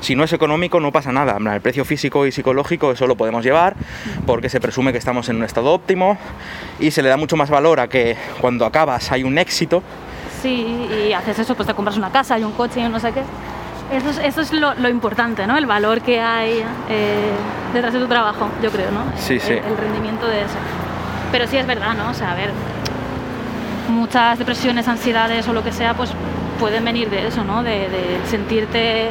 si no es económico no pasa nada. El precio físico y psicológico eso lo podemos llevar porque se presume que estamos en un estado óptimo y se le da mucho más valor a que cuando acabas hay un éxito Sí, y haces eso, pues te compras una casa y un coche y un no sé qué. Eso es, eso es lo, lo importante, ¿no? El valor que hay eh, detrás de tu trabajo, yo creo, ¿no? Sí, el, sí. El, rendimiento de eso. Pero sí es verdad, ¿no? O sea, a ver, muchas depresiones, ansiedades o lo que sea, pues pueden venir de eso, ¿no? De, de sentirte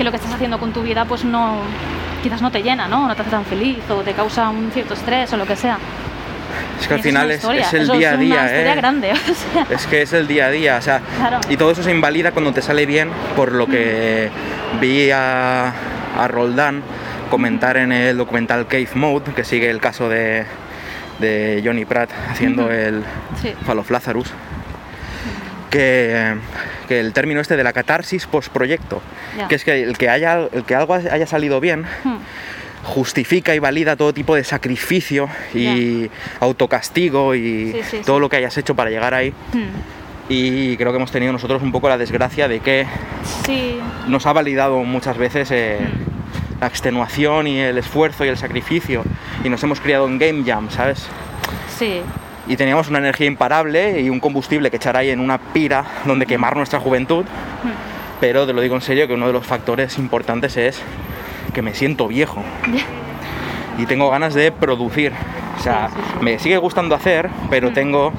que lo que estás haciendo con tu vida, pues no, quizás no te llena, ¿no? No te hace tan feliz o te causa un cierto estrés o lo que sea. Es que al final es, es el eso día a es una día, historia ¿eh? grande, *laughs* o sea. Es que es el día a día, o sea, Claro. y todo eso se invalida cuando te sale bien, por lo que vi a, a Roldán comentar en el documental Cave Mode, que sigue el caso de, de Johnny Pratt haciendo Ujú. el Sí. Fall of Lazarus, que, que el término este de la catarsis post-proyecto, Ya. que es que el que, haya, el que algo haya salido bien, Hmm. justifica y valida todo tipo de sacrificio y autocastigo y Sí, sí, todo sí. lo que hayas hecho para llegar ahí. Hmm. Y creo que hemos tenido nosotros un poco la desgracia de que nos ha validado muchas veces eh, Mm. la extenuación y el esfuerzo y el sacrificio. Y nos hemos criado en Game Jam, ¿sabes? sí, Y teníamos una energía imparable y un combustible que echar ahí en una pira donde quemar nuestra juventud. Pero te lo digo en serio que uno de los factores importantes es que me siento viejo. y tengo ganas de producir. O sea, Sí, sí, sí. me sigue gustando hacer, pero tengo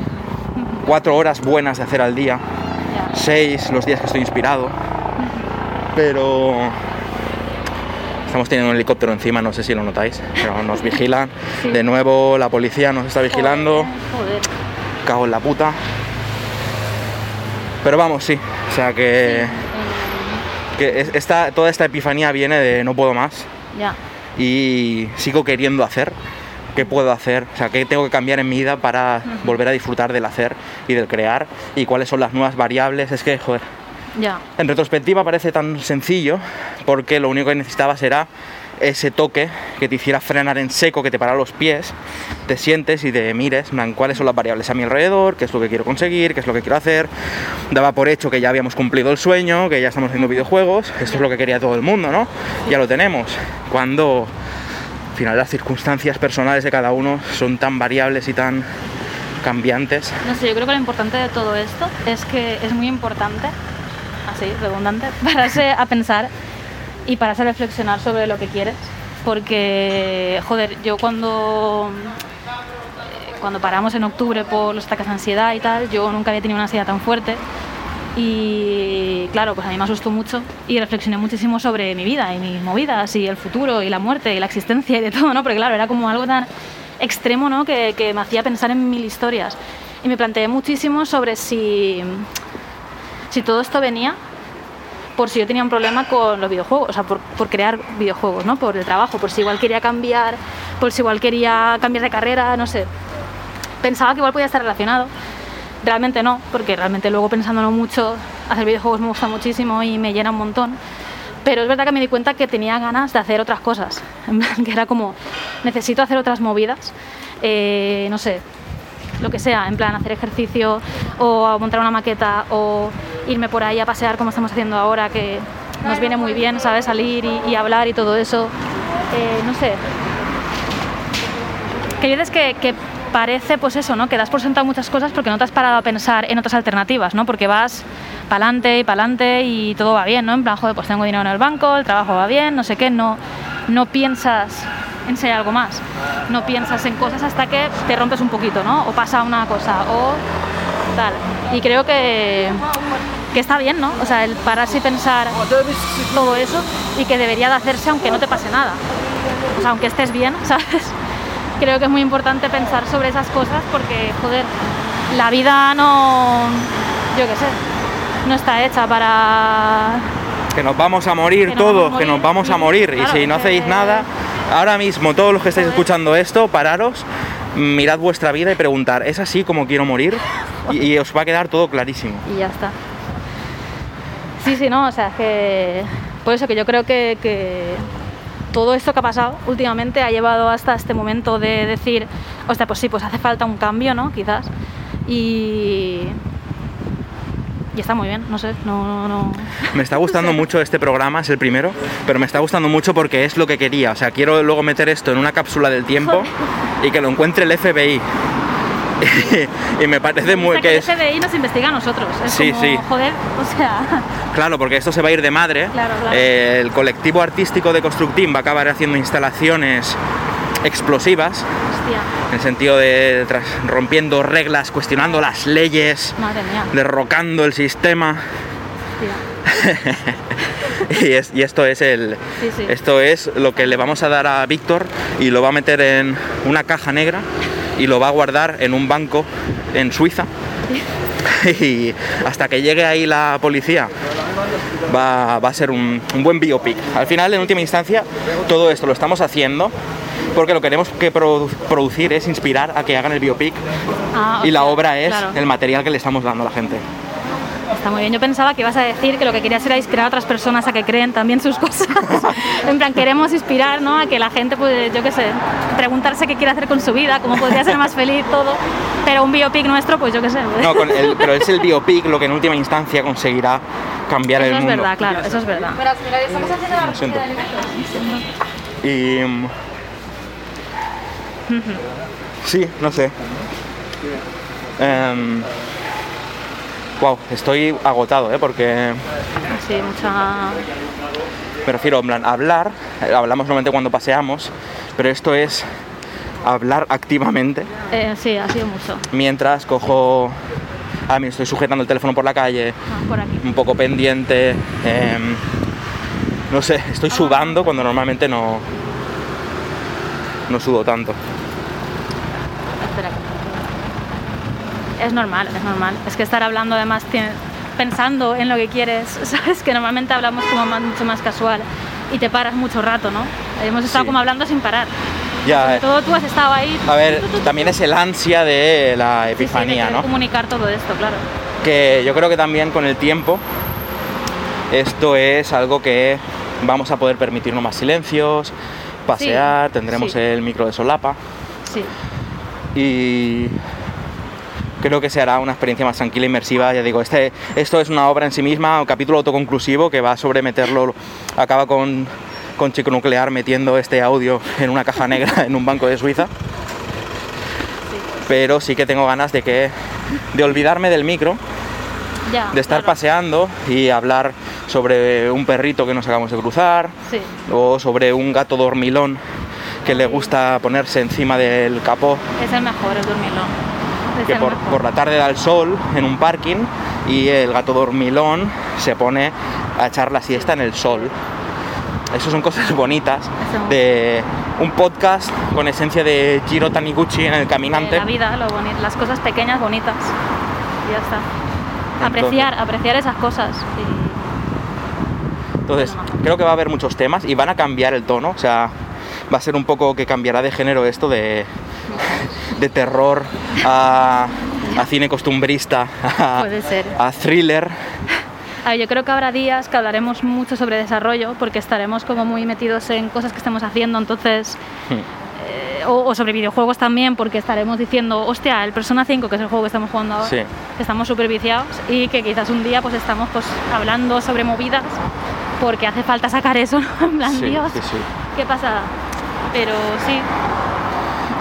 cuatro horas buenas de hacer al día, seis los días que estoy inspirado, pero estamos teniendo un helicóptero encima, no sé si lo notáis, pero nos vigilan. Sí. De nuevo la policía nos está vigilando, Joder, joder. cago en la puta. Pero vamos, sí, o sea que, Eh, que es- esta, toda esta epifanía viene de no puedo más ya, y sigo queriendo hacer. ¿Qué puedo hacer? O sea, ¿qué tengo que cambiar en mi vida para volver a disfrutar del hacer y del crear? ¿Y cuáles son las nuevas variables? Es que, joder, ya. en retrospectiva parece tan sencillo porque lo único que necesitabas era ese toque que te hiciera frenar en seco, que te parara los pies, te sientes y te mires, en cuáles son las variables a mi alrededor, qué es lo que quiero conseguir, qué es lo que quiero hacer. Daba por hecho que ya habíamos cumplido el sueño, que ya estamos haciendo videojuegos, esto es lo que quería todo el mundo, ¿no? Ya lo tenemos. Cuando al final las circunstancias personales de cada uno son tan variables y tan cambiantes. No sé, yo creo que lo importante de todo esto es que es muy importante, así, redundante, *laughs* pararse a pensar y pararse a reflexionar sobre lo que quieres. Porque, joder, yo cuando, eh, cuando paramos en octubre por los ataques de ansiedad y tal, yo nunca había tenido una ansiedad tan fuerte. Y claro, pues a mí me asustó mucho y reflexioné muchísimo sobre mi vida y mis movidas y el futuro y la muerte y la existencia y de todo, ¿no? Porque claro, era como algo tan extremo, ¿no? Que, que me hacía pensar en mil historias. Y me planteé muchísimo sobre si, si todo esto venía por si yo tenía un problema con los videojuegos, o sea, por, por crear videojuegos, ¿no? Por el trabajo, por si igual quería cambiar, por si igual quería cambiar de carrera, no sé. Pensaba que igual podía estar relacionado. Realmente no, porque realmente luego pensándolo mucho, hacer videojuegos me gusta muchísimo y me llena un montón. Pero es verdad que me di cuenta que tenía ganas de hacer otras cosas. *laughs* Que era como, necesito hacer otras movidas. Eh, no sé, lo que sea, en plan hacer ejercicio o montar una maqueta o irme por ahí a pasear como estamos haciendo ahora, que nos viene muy bien, ¿sabes? Salir y, hablar y todo eso. Eh, no sé. Que hay que parece, pues eso, ¿no? Que das por sentado muchas cosas porque no te has parado a pensar en otras alternativas, ¿no? Porque vas para adelante y para adelante y todo va bien, ¿no? En plan, joder, pues tengo dinero en el banco, el trabajo va bien, no sé qué, no, no piensas en si hay algo más. No piensas en cosas hasta que te rompes un poquito, ¿no? O pasa una cosa, o tal. Y creo que, que está bien, ¿no? O sea, el pararse y pensar todo eso y que debería de hacerse aunque no te pase nada. O sea, aunque estés bien, *laughs* ¿sabes? Creo que es muy importante pensar sobre esas cosas porque, joder, la vida no, yo qué sé, no está hecha para Que nos vamos a morir Que todos, que nos vamos a morir. claro, y si no hacéis nada, ahora mismo, todos los que estáis escuchando esto, pararos, mirad vuestra vida y preguntar, ¿es así como quiero morir? Y, y os va a quedar todo clarísimo. y ya está. Sí, sí, no, o sea, es que por eso que yo creo que, que todo esto que ha pasado últimamente ha llevado hasta este momento de decir, hostia, pues sí, pues hace falta un cambio, ¿no? Quizás. Y, y está muy bien, no sé, no, no, no. Me está gustando *laughs* mucho este programa, es el primero, pero me está gustando mucho porque es lo que quería. O sea, quiero luego meter esto en una cápsula del tiempo *laughs* y que lo encuentre el FBI. *laughs* y me parece muy que que el FBI nos investiga a nosotros. Es Sí, como, sí. joder, o sea, claro, porque esto se va a ir de madre. Claro, claro. Eh, el colectivo artístico de Constructim va a acabar haciendo instalaciones explosivas, hostia, en el sentido de tras- rompiendo reglas, cuestionando las leyes, madre mía. derrocando el sistema. *laughs* y, es- y esto es el Sí, sí. esto es lo que le vamos a dar a Víctor y lo va a meter en una caja negra y lo va a guardar en un banco en Suiza *laughs* y hasta que llegue ahí la policía va, va a ser un, un buen biopic al final en última instancia todo esto lo estamos haciendo porque lo que queremos que produ- producir es inspirar a que hagan el biopic Ah, y la obra es claro. el material que le estamos dando a la gente Está muy bien. Yo pensaba que ibas a decir que lo que querías era inspirar a otras personas a que creen también sus cosas. *laughs* en plan, queremos inspirar, ¿no? A que la gente, pues, yo qué sé, preguntarse qué quiere hacer con su vida, cómo podría ser más feliz, todo. Pero un biopic nuestro, pues yo qué sé. No, con el- pero es el biopic lo que en última instancia conseguirá cambiar eso el es mundo. verdad, claro, eso es verdad. Lo siento. Y. Sí, no sé. wow, estoy agotado, ¿eh? Porque Sí, mucha... me refiero, en plan, hablar, eh, hablamos normalmente cuando paseamos, pero esto es hablar activamente eh, sí, ha sido mucho. mientras cojo. A mí estoy sujetando el teléfono por la calle, Ah, por aquí. un poco pendiente. em, no sé, estoy sudando cuando normalmente no. No sudo tanto. Es normal, es normal. Es que estar hablando además pensando en lo que quieres, *laughs* sabes que normalmente hablamos como más- mucho más casual y te paras mucho rato, ¿no? Hemos estado Sí. como hablando sin parar. Ya, Sobre eh, todo tú has estado ahí. a ver, también es el ansia de la sí, sí, de epifanía, ¿no? comunicar todo esto, claro. Que yo creo que también con el tiempo esto es algo que vamos a poder permitirnos más silencios, pasear, tendremos sí. el micro de solapa Sí, y creo que se hará una experiencia más tranquila e inmersiva. Ya digo, este, esto es una obra en sí misma, un capítulo autoconclusivo que va sobre meterlo, acaba con, con Chico Nuclear metiendo este audio en una caja negra en un banco de Suiza. Pero sí que tengo ganas de que de olvidarme del micro, ya. de estar claro. paseando y hablar sobre un perrito que nos acabamos de cruzar Sí, o sobre un gato dormilón que le gusta ponerse encima del capó es el mejor, el dormilón. Es que el por, mejor. por la tarde da el sol en un parking y el gato dormilón se pone a echar la siesta en el sol. Eso son cosas *laughs* bonitas de un podcast con esencia de Giro Taniguchi en el caminante. la vida, lo las cosas pequeñas, bonitas. Y ya está. Entonces- Apreciar, apreciar esas cosas. Entonces, creo que va a haber muchos temas y van a cambiar el tono, o sea, va a ser un poco que cambiará de género esto de, de terror a, a cine costumbrista, a, Puede ser. a thriller. A ver, yo creo que habrá días que hablaremos mucho sobre desarrollo porque estaremos como muy metidos en cosas que estemos haciendo, entonces... Hmm. eh, o, o sobre videojuegos también porque estaremos diciendo, hostia, el Persona 5, que es el juego que estamos jugando ahora, Sí. estamos súper viciados y que quizás un día pues estamos pues hablando sobre movidas porque hace falta sacar eso, *laughs* ¿no? en plan, Sí, Dios, sí, sí. qué pasada. Pero sí,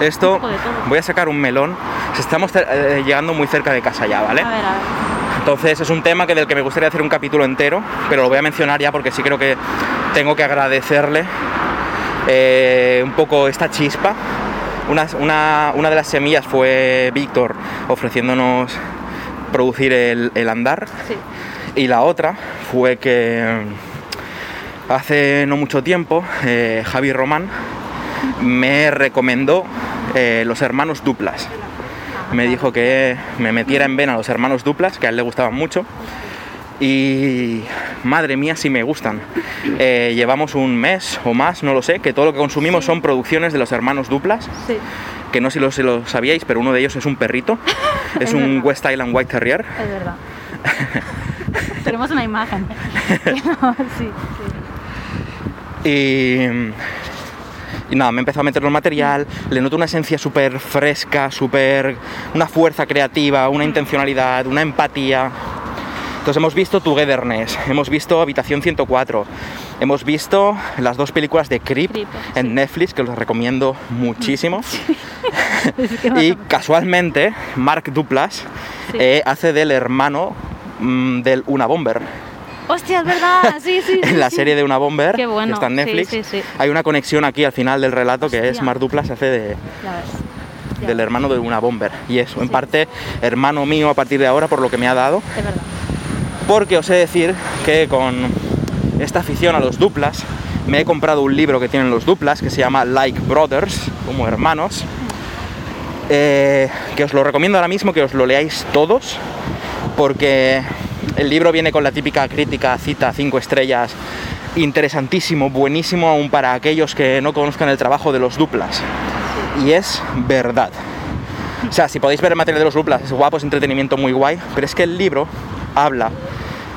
Esto, voy a sacar un melón. Estamos eh, llegando muy cerca de casa ya, ¿vale? a ver, a ver. Entonces es un tema que del que me gustaría hacer un capítulo entero, pero lo voy a mencionar ya porque sí creo que tengo que agradecerle eh, un poco esta chispa. Una, una- una de las semillas fue Víctor ofreciéndonos producir el, el andar Sí. y la otra fue que hace no mucho tiempo eh, Javi Román me recomendó eh, los hermanos duplas. Me dijo que me metiera en vena los hermanos duplas, que a él le gustaban mucho. Y madre mía, si me gustan. Eh, llevamos un mes o más, no lo sé, que todo lo que consumimos son producciones de los hermanos duplas, Sí, que no sé si lo, si lo sabíais, pero uno de ellos es un perrito, *laughs* es, Es un verdad. West Island White Terrier. es verdad. *laughs* Tenemos una imagen. *laughs* sí, sí. Y, y nada, me empezó a meter el material, le noto una esencia súper fresca, súper. una fuerza creativa, una intencionalidad, una empatía. Entonces hemos visto Togetherness, hemos visto Habitación 104, hemos visto las dos películas de Creep Creep, en sí. Netflix, que los recomiendo muchísimo. *laughs* Es que más Y casualmente, Mark Duplas Sí. eh, hace del hermano mm, del Una Bomber. Hostia, es verdad, *laughs* sí, sí. en la serie de Una Bomber, Qué bueno, que está en Netflix, sí, sí. hay una conexión aquí al final del relato que es Duplas hace de, del hermano de Una Bomber. Y eso, en parte, hermano mío a partir de ahora por lo que me ha dado. Es verdad. Porque os he de decir que con esta afición a los duplas, me he comprado un libro que tienen los duplas que se llama Like Brothers, como hermanos. eh, que os lo recomiendo ahora mismo que os lo leáis todos, porque el libro viene con la típica crítica, cita, cinco estrellas, interesantísimo, buenísimo aún para aquellos que no conozcan el trabajo de los duplas. Y es verdad. O sea, si podéis ver el material de los duplas, es guapo, es entretenimiento muy guay, pero es que el libro habla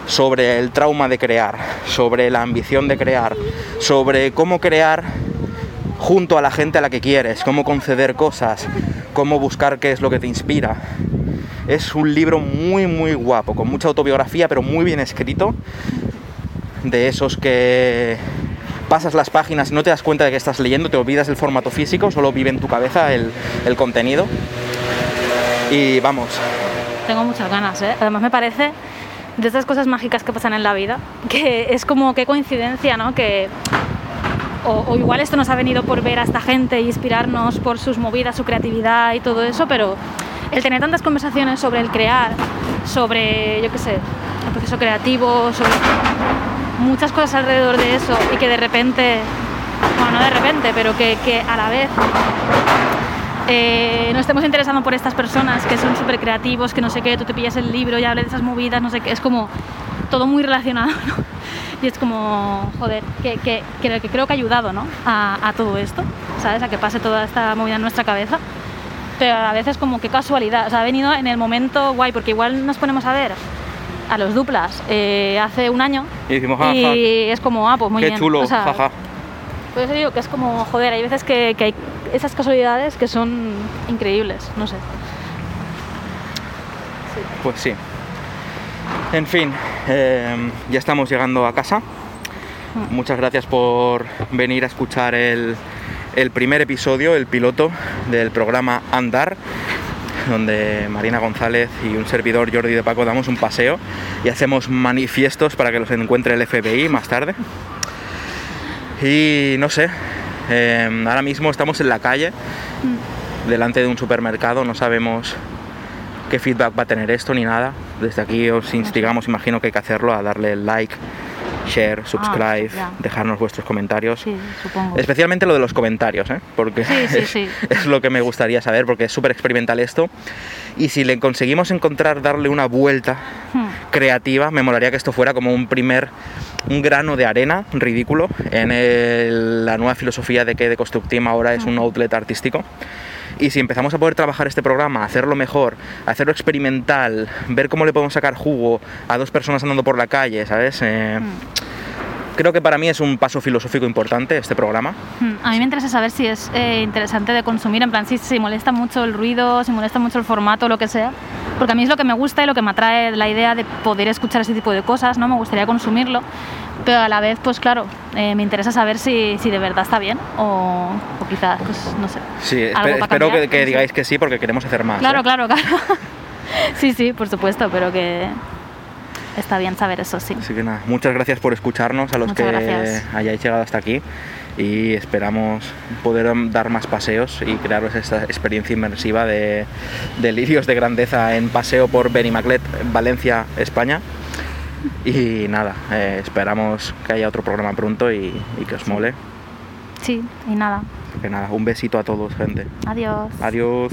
sobre el trauma de crear, sobre la ambición de crear, sobre cómo crear junto a la gente a la que quieres, cómo conceder cosas, cómo buscar qué es lo que te inspira. Es un libro muy, muy guapo, con mucha autobiografía, pero muy bien escrito, de esos que pasas las páginas y no te das cuenta de que estás leyendo, te olvidas del formato físico, solo vive en tu cabeza el, el contenido. Y vamos, Tengo muchas ganas, ¿eh? Además me parece de estas cosas mágicas que pasan en la vida, que es como qué coincidencia, ¿no? Que o, igual esto nos ha venido por ver a esta gente e inspirarnos por sus movidas, su creatividad y todo eso, pero el tener tantas conversaciones sobre el crear, sobre, yo qué sé, el proceso creativo, sobre muchas cosas alrededor de eso y que de repente, bueno, no de repente, pero que, que a la vez eh, nos estemos interesando por estas personas que son súper creativos, que no sé qué, tú te pillas el libro y hables de esas movidas, no sé qué, es como todo muy relacionado, ¿no? Y es como, joder, que, que, que, que creo que ha ayudado, ¿no? A, a todo esto, ¿sabes? A que pase toda esta movida en nuestra cabeza. Pero a veces como que casualidad, o sea, ha venido en el momento guay, porque igual nos ponemos a ver a los duplas eh, hace un año y decimos, jaja, y es como, ah, pues muy qué bien. chulo, o sea, jaja. por eso digo que es como, joder, hay veces que, que hay esas casualidades que son increíbles, no sé. Pues sí. En fin, eh, ya estamos llegando a casa. Muchas gracias por venir a escuchar el, el primer episodio, el piloto del programa Andar, donde Marina González y un servidor Jordi de Paco damos un paseo y hacemos manifiestos para que los encuentre el FBI más tarde. Y no sé, eh, ahora mismo estamos en la calle, delante de un supermercado, no sabemos qué feedback va a tener esto ni nada. Desde aquí os instigamos, imagino que hay que hacerlo, a darle like, share, subscribe, ya. dejarnos vuestros comentarios. Sí, supongo. Especialmente lo de los comentarios, ¿eh? porque Sí, sí, es, *laughs* sí. es lo que me gustaría saber, porque es súper experimental esto. Y si le conseguimos encontrar, darle una vuelta, Hmm. creativa, me molaría que esto fuera como un primer, un grano de arena ridículo en el- la nueva filosofía de que The Construct Team ahora es un outlet artístico. Y si empezamos a poder trabajar este programa, hacerlo mejor, hacerlo experimental, ver cómo le podemos sacar jugo a dos personas andando por la calle, ¿sabes? Eh, Creo que para mí es un paso filosófico importante este programa. Mm, A mí me interesa saber si es eh, interesante de consumir, en plan, si, si molesta mucho el ruido, si molesta mucho el formato, lo que sea. Porque a mí es lo que me gusta y lo que me atrae la idea de poder escuchar ese tipo de cosas, ¿no? Me gustaría consumirlo. Pero a la vez, pues claro, eh, me interesa saber si, si de verdad está bien o, o quizás, pues no sé. Sí, espero cambiar, que, que digáis que sí porque queremos hacer más. Claro, ¿eh? claro, *laughs* claro. sí, sí, por supuesto, pero que está bien saber eso, sí. Así que nada, muchas gracias por escucharnos a los Muchas que gracias. hayáis llegado hasta aquí y esperamos poder dar más paseos y crearos esta experiencia inmersiva de delirios de grandeza en paseo por Benimaclet, Valencia, España. Y nada, eh, esperamos que haya otro programa pronto y, y que os mole. Sí, y nada. Que nada, un besito a todos, gente. Adiós. Adiós.